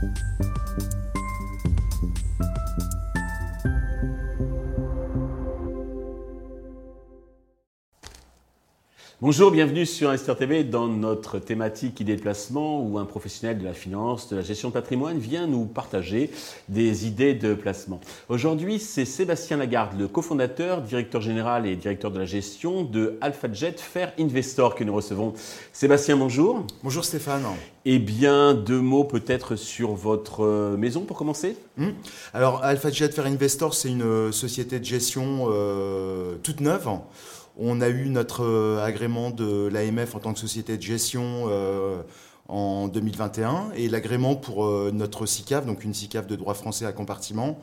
Thank you. Bonjour, bienvenue sur Investir TV dans notre thématique idées de placement où un professionnel de la finance, de la gestion de patrimoine vient nous partager des idées de placement. Aujourd'hui, c'est Sébastien Lagarde, le cofondateur, directeur général et directeur de la gestion de AlphaJet Fair Investor que nous recevons. Sébastien, bonjour. Bonjour Stéphane. Eh bien, deux mots peut-être sur votre maison pour commencer hmm. Alors, AlphaJet Fair Investor, c'est une société de gestion euh, toute neuve. On a eu notre euh, agrément de l'AMF en tant que société de gestion euh, en 2021 et l'agrément pour euh, notre SICAV, donc une SICAV de droit français à compartiment,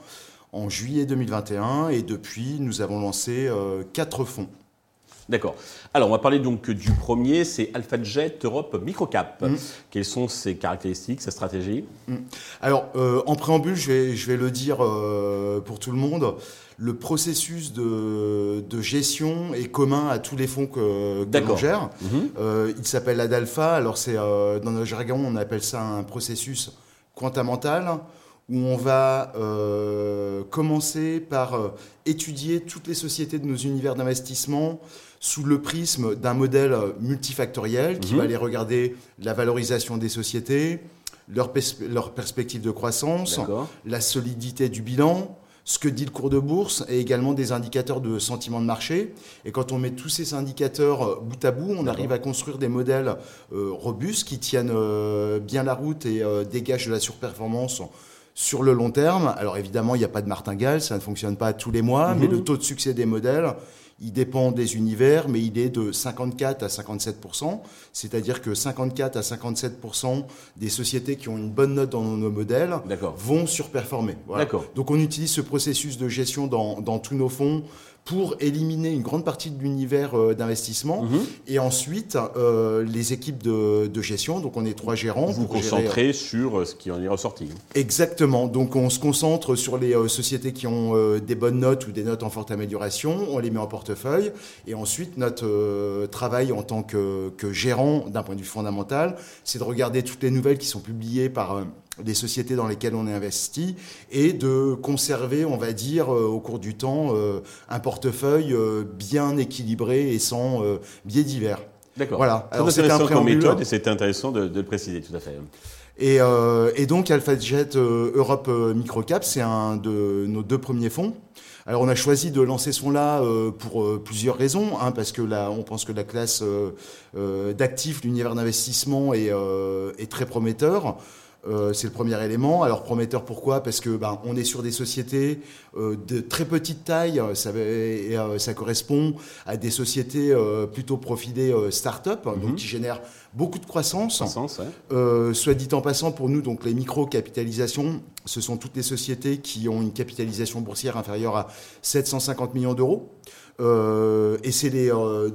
en juillet 2021. Et depuis, nous avons lancé quatre fonds. D'accord. Alors, on va parler donc du premier, c'est AlphaJet Europe Microcap. Mm. Quelles sont ses caractéristiques, sa stratégie? Mm. Alors, en préambule, je vais, je vais le dire pour tout le monde le processus de, gestion est commun à tous les fonds que, l'on gère. Mhm. Euh, il s'appelle l'ADALPHA. Alors, c'est, euh, dans notre jargon, on appelle ça un processus quantamental où on va euh, commencer par étudier toutes les sociétés de nos univers d'investissement sous le prisme d'un modèle multifactoriel qui mhm. va aller regarder la valorisation des sociétés, leur, leur perspective de croissance, la solidité du bilan, ce que dit le cours de bourse et également des indicateurs de sentiment de marché. Et quand on met tous ces indicateurs euh, bout à bout, on arrive à construire des modèles euh, robustes qui tiennent euh, bien la route et dégagent de la surperformance sur le long terme. Alors évidemment, il n'y a pas de martingale, ça ne fonctionne pas tous les mois, mais mhm. le taux de succès des modèles, il dépend des univers, mais il est de 54 à 57% c'est-à-dire que 54 à 57% des sociétés qui ont une bonne note dans nos modèles vont surperformer. Donc on utilise ce processus de gestion dans, dans tous nos fonds pour éliminer une grande partie de l'univers euh, d'investissement. Mhm. Et ensuite, euh, les équipes de, gestion, donc on est trois gérants. Vous vous concentrez sur euh, ce qui en est ressorti. Exactement. Donc on se concentre sur les sociétés qui ont des bonnes notes ou des notes en forte amélioration. On les met en portefeuille. Et ensuite, notre travail en tant que, que gérant d'un point de vue fondamental, c'est de regarder toutes les nouvelles qui sont publiées par des sociétés dans lesquelles on est investi et de conserver, on va dire, euh, au cours du temps, euh, un portefeuille euh, bien équilibré et sans biais divers. D'accord. Voilà. Alors c'est intéressant comme méthode et c'est intéressant de, le préciser, tout à fait. Et, et donc AlphaJet Europe Microcap, c'est un de nos deux premiers fonds. Alors on a choisi de lancer ce fonds-là pour plusieurs raisons, hein, parce que là, on pense que la classe d'actifs, l'univers d'investissement est, est très prometteur. Euh, c'est le premier élément. Alors prometteur pourquoi? Parce que ben, on est sur des sociétés euh, de très petite taille. Ça, et, euh, ça correspond à des sociétés plutôt profilées start-up, donc mhm. qui génèrent beaucoup de croissance. croissance soit dit en passant, pour nous, donc les micro-capitalisations, ce sont toutes les sociétés qui ont une capitalisation boursière inférieure à 750 millions d'euros. Et c'est les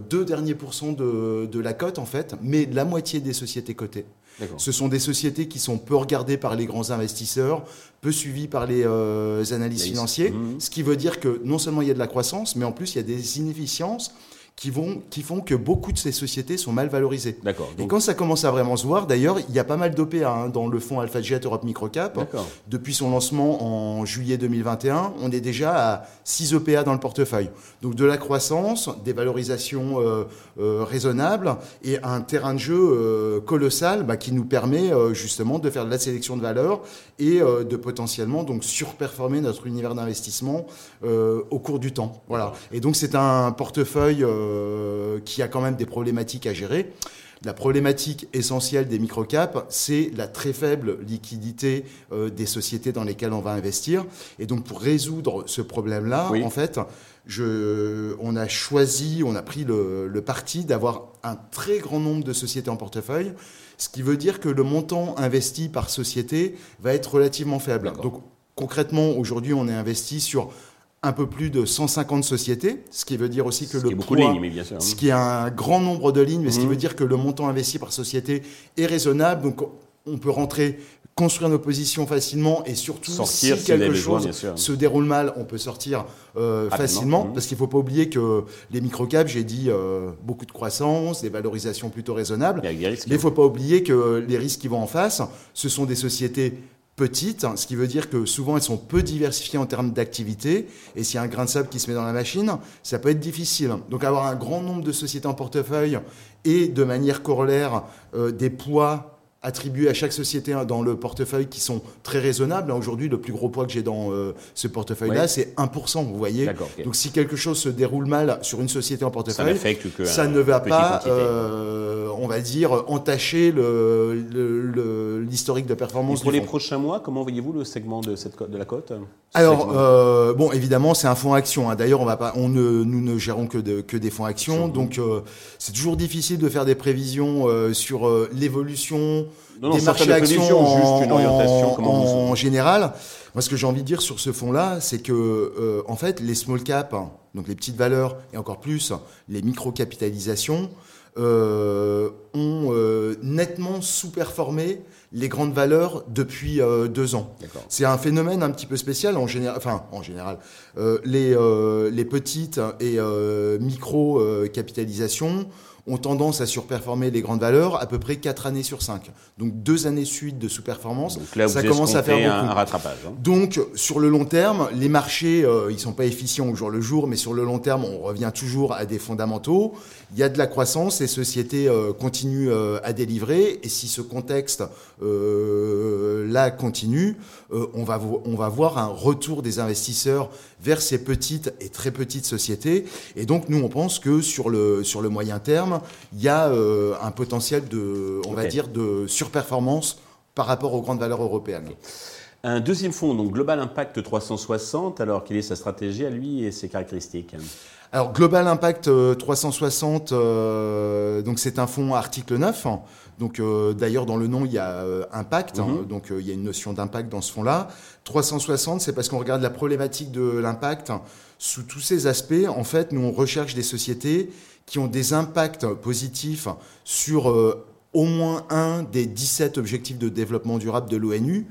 deux derniers pourcents de, de, la cote, en fait, mais la moitié des sociétés cotées. Ce sont des sociétés qui sont peu regardées par les grands investisseurs, peu suivies par les euh, analystes financiers, mmh. ce qui veut dire que non seulement il y a de la croissance, mais en plus il y a des inefficiences qui, vont, qui font que beaucoup de ces sociétés sont mal valorisées. D'accord. Et quand ça commence à vraiment se voir, d'ailleurs, il y a pas mal d'OPA hein, dans le fonds AlphaJet Europe Microcap. Depuis son lancement en juillet 2021, on est déjà à 6 OPA dans le portefeuille. Donc de la croissance, des valorisations euh, euh, raisonnables et un terrain de jeu euh, colossal bah, qui nous permet justement de faire de la sélection de valeur et de potentiellement donc surperformer notre univers d'investissement au cours du temps. Voilà. Et donc c'est un portefeuille qui a quand même des problématiques à gérer. La problématique essentielle des microcaps, c'est la très faible liquidité euh, des sociétés dans lesquelles on va investir. Et donc, pour résoudre ce problème-là, en fait, je, on a choisi, on a pris le, parti d'avoir un très grand nombre de sociétés en portefeuille, ce qui veut dire que le montant investi par société va être relativement faible. Donc, concrètement, aujourd'hui, on est investi sur un peu plus de 150 sociétés, ce qui veut dire aussi que ce le qui de lignes, mais bien sûr. ce qui est un grand nombre de lignes, mais ce qui mhm. veut dire que le montant investi par société est raisonnable. Donc on peut rentrer, construire nos positions facilement et surtout si quelque chose se déroule mal, on peut sortir euh, facilement mhm. parce qu'il ne faut pas oublier que les microcaps, j'ai dit euh, beaucoup de croissance, des valorisations plutôt raisonnables. mais il ne faut pas oublier que les risques qui vont en face, ce sont des sociétés petites, ce qui veut dire que souvent elles sont peu diversifiées en termes d'activité, et s'il y a un grain de sable qui se met dans la machine, ça peut être difficile. Donc avoir un grand nombre de sociétés en portefeuille et de manière corollaire des poids attribués à chaque société dans le portefeuille qui sont très raisonnables. Aujourd'hui, le plus gros poids que j'ai dans euh, ce portefeuille-là, c'est 1%, vous voyez. Donc si quelque chose se déroule mal sur une société en portefeuille, ça, ne va pas, euh, on va dire, entacher l'historique le, de performance. pour les prochains mois, comment voyez-vous le segment de, cette, de la cote Alors, euh, bon, évidemment, c'est un fonds action. Hein. D'ailleurs, on va pas, on ne, nous ne gérons que, de, que des fonds actions. Donc, c'est toujours difficile de faire des prévisions sur l'évolution des marchés actions juste une orientation, en, général. Moi, ce que j'ai envie de dire sur ce fonds-là, c'est que, euh, en fait, les small caps, donc les petites valeurs, et encore plus les micro-capitalisations, euh, ont euh, nettement sous-performé les grandes valeurs depuis deux ans. C'est un phénomène un petit peu spécial en général. Enfin, en général, les, les petites et micro-capitalisations ont tendance à surperformer les grandes valeurs à peu près 4 années sur 5. Donc deux années suite de sous-performance, ça commence à faire beaucoup. Un rattrapage. Hein. Donc sur le long terme, les marchés, euh, ils sont pas efficients au jour le jour, mais sur le long terme, on revient toujours à des fondamentaux. Il y a de la croissance, les sociétés euh, continuent euh, à délivrer, et si ce contexte euh, là continue, on, va on va voir un retour des investisseurs vers ces petites et très petites sociétés. Et donc nous, on pense que sur le, sur le moyen terme, il y a un potentiel de, on va dire, de surperformance par rapport aux grandes valeurs européennes. Un deuxième fonds, donc Global Impact 360, alors quelle est sa stratégie à lui et ses caractéristiques alors Global Impact 360, euh, euh, donc c'est un fonds article 9. Donc euh, d'ailleurs dans le nom il y a impact, hein. mhm. donc il y a une notion d'impact dans ce fonds-là. 360, c'est parce qu'on regarde la problématique de l'impact sous tous ces aspects. En fait, nous on recherche des sociétés qui ont des impacts positifs sur au moins un des 17 objectifs de développement durable de l'ONU.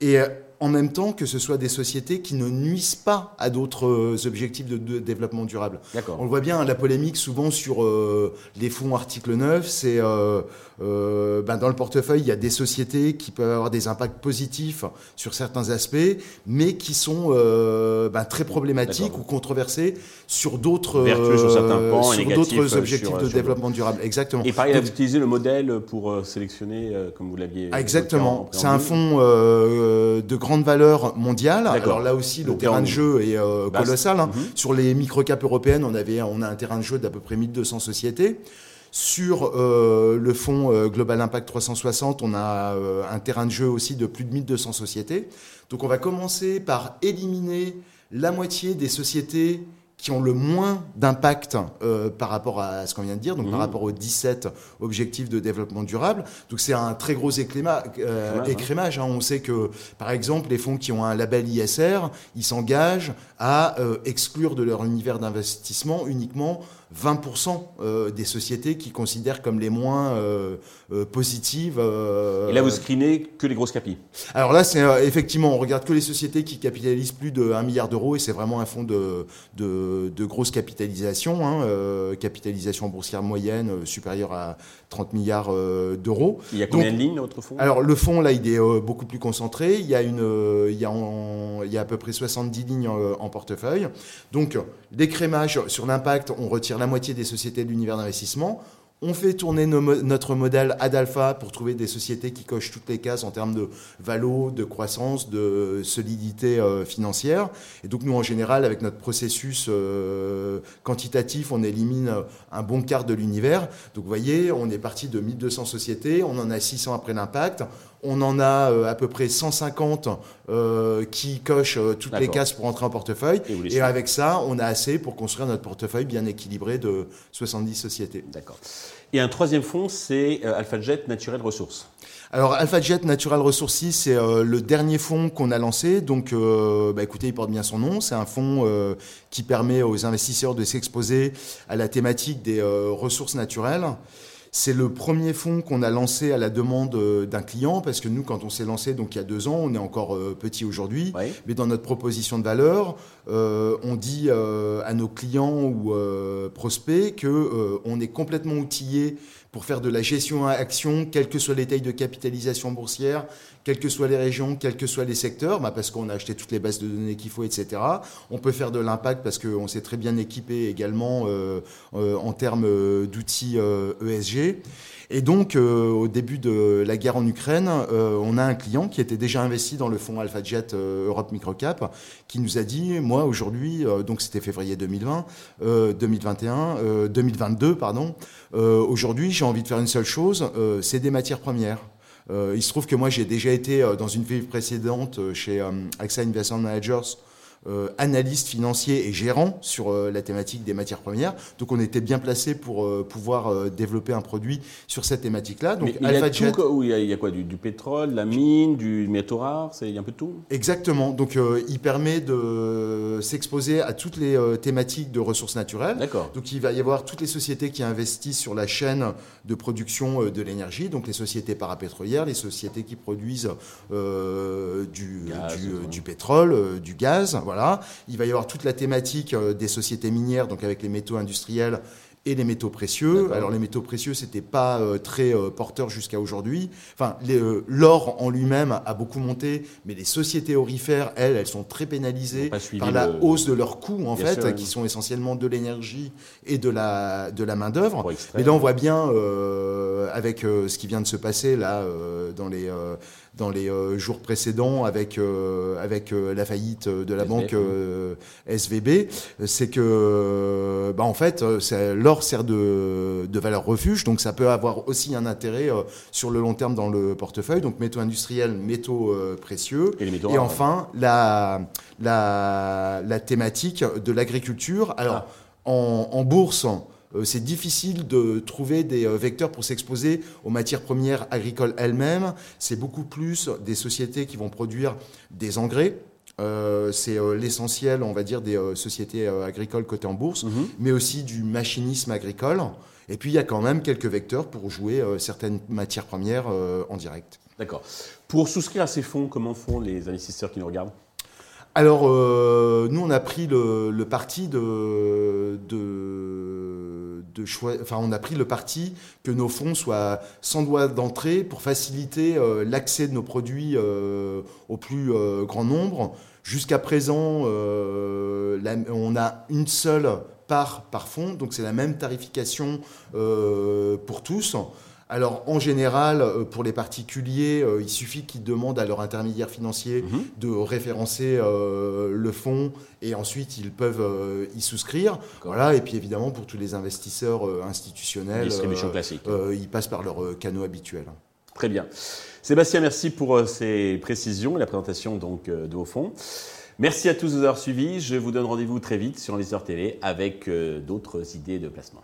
Et en même temps que ce soit des sociétés qui ne nuisent pas à d'autres euh, objectifs de, développement durable. On le voit bien, la polémique souvent sur euh, les fonds article 9, c'est euh, ben dans le portefeuille, il y a des sociétés qui peuvent avoir des impacts positifs sur certains aspects, mais qui sont ben, très problématiques ou controversées sur d'autres d'autres objectifs de développement durable. Exactement. Et pareil, il a utilisé le modèle pour sélectionner, comme vous l'aviez. Exactement. C'est un fonds de grande valeur mondiale. Alors là aussi, le terrain de jeu est euh, colossal. Hein. Mhm. Sur les micro-caps européennes, on, avait, on a un terrain de jeu d'à peu près 1200 sociétés. Sur euh, le fonds euh, Global Impact 360, on a un terrain de jeu aussi de plus de 1200 sociétés. Donc on va commencer par éliminer la moitié des sociétés qui ont le moins d'impact euh, par rapport à ce qu'on vient de dire, donc par mmh. rapport aux 17 objectifs de développement durable. Donc c'est un très gros euh, écrémage. Hein. On sait que, par exemple, les fonds qui ont un label ISR, ils s'engagent à euh, exclure de leur univers d'investissement uniquement 20% euh, des sociétés qui considèrent comme les moins euh, euh, positives. Et là, vous screenez que les grosses capis Alors là, c'est effectivement, on regarde que les sociétés qui capitalisent plus de 1 milliard d'euros et c'est vraiment un fonds de, de, grosse capitalisation, hein, capitalisation boursière moyenne supérieure à 30 milliards d'euros. Il y a combien de lignes, votre fonds? Alors le fonds, là, il est beaucoup plus concentré. Il y a, une, il y a, il y a à peu près 70 lignes en, portefeuille. Donc, décrémage sur l'impact, on retire la moitié des sociétés de l'univers d'investissement. On fait tourner notre modèle Adalpha pour trouver des sociétés qui cochent toutes les cases en termes de valo, de croissance, de solidité euh, financière. Et donc nous, en général, avec notre processus euh, quantitatif, on élimine un bon quart de l'univers. Donc vous voyez, on est parti de 1200 sociétés, on en a 600 après l'impact. On en a euh, à peu près 150 euh, qui cochent euh, toutes les cases pour entrer en portefeuille. Et, avec ça, on a assez pour construire notre portefeuille bien équilibré de 70 sociétés. D'accord. Et un troisième fonds, c'est AlphaJet Natural Resources. Alors AlphaJet Natural Resources, c'est le dernier fonds qu'on a lancé. Donc, bah, écoutez, il porte bien son nom. C'est un fonds qui permet aux investisseurs de s'exposer à la thématique des ressources naturelles. C'est le premier fonds qu'on a lancé à la demande euh, d'un client, parce que nous, quand on s'est lancé, donc il y a deux ans, on est encore euh, petit aujourd'hui, mais dans notre proposition de valeur, euh, on dit à nos clients ou prospects que on est complètement outillé pour faire de la gestion à action, quelles que soient les tailles de capitalisation boursière, quelles que soient les régions, quels que soient les secteurs, bah parce qu'on a acheté toutes les bases de données qu'il faut, etc. On peut faire de l'impact parce qu'on s'est très bien équipé également euh, euh, en termes euh, d'outils ESG. Et donc, au début de la guerre en Ukraine, on a un client qui était déjà investi dans le fonds AlphaJet Europe Microcap, qui nous a dit, moi aujourd'hui, donc c'était février 2020, 2021, 2022, pardon, aujourd'hui j'ai envie de faire une seule chose, c'est des matières premières. Euh, il se trouve que moi, j'ai déjà été euh, dans une vie précédente euh, chez AXA Investment Managers euh, analyste financier et gérant sur euh, la thématique des matières premières. Donc on était bien placé pour euh, pouvoir développer un produit sur cette thématique-là. Donc il, y a tout, il, y a, quoi? Du, pétrole, la mine, du métaux rare, il y a un peu de tout? Exactement. Donc il permet de s'exposer à toutes les thématiques de ressources naturelles. D'accord. Donc il va y avoir toutes les sociétés qui investissent sur la chaîne de production de l'énergie, donc les sociétés parapétrolières, les sociétés qui produisent du, du, du, pétrole, du gaz. Voilà. Il va y avoir toute la thématique euh, des sociétés minières, donc avec les métaux industriels et les métaux précieux. Alors les métaux précieux, c'était pas euh, très euh, porteur jusqu'à aujourd'hui. Enfin, l'or en lui-même a beaucoup monté, mais les sociétés orifères, elles, elles sont très pénalisées par la hausse de leurs coûts en fait, qui sont essentiellement de l'énergie et de la de la main d'œuvre. Mais là, on voit bien avec ce qui vient de se passer là dans les dans les euh, jours précédents avec, euh, avec euh, la faillite de la banque SVB, c'est que, bah, en fait, l'or sert de, de valeur refuge, donc ça peut avoir aussi un intérêt sur le long terme dans le portefeuille. Donc métaux industriels, métaux précieux. Et, enfin, la, la, la, thématique de l'agriculture. Alors, ah. en, en bourse, euh, c'est difficile de trouver des euh, vecteurs pour s'exposer aux matières premières agricoles elles-mêmes. C'est beaucoup plus des sociétés qui vont produire des engrais. Euh, c'est l'essentiel, on va dire, des sociétés agricoles cotées en bourse, mhm. mais aussi du machinisme agricole. Et puis, il y a quand même quelques vecteurs pour jouer certaines matières premières en direct. D'accord. Pour souscrire à ces fonds, comment font les investisseurs qui nous regardent? Alors, nous, on a pris le, parti de, de on a pris le parti que nos fonds soient sans droit d'entrée pour faciliter euh, l'accès de nos produits euh, au plus euh, grand nombre. Jusqu'à présent, on a une seule part par fonds, donc c'est la même tarification pour tous. Alors en général, euh, pour les particuliers, euh, il suffit qu'ils demandent à leur intermédiaire financier mhm. de référencer euh, le fonds et ensuite ils peuvent y souscrire. Voilà. Et puis évidemment pour tous les investisseurs institutionnels, distribution classique. ils passent par leurs canaux habituels. Très bien. Sébastien, merci pour ces précisions et la présentation donc de vos fonds. Merci à tous de nous avoir suivis. Je vous donne rendez-vous très vite sur Investor TV avec d'autres idées de placement.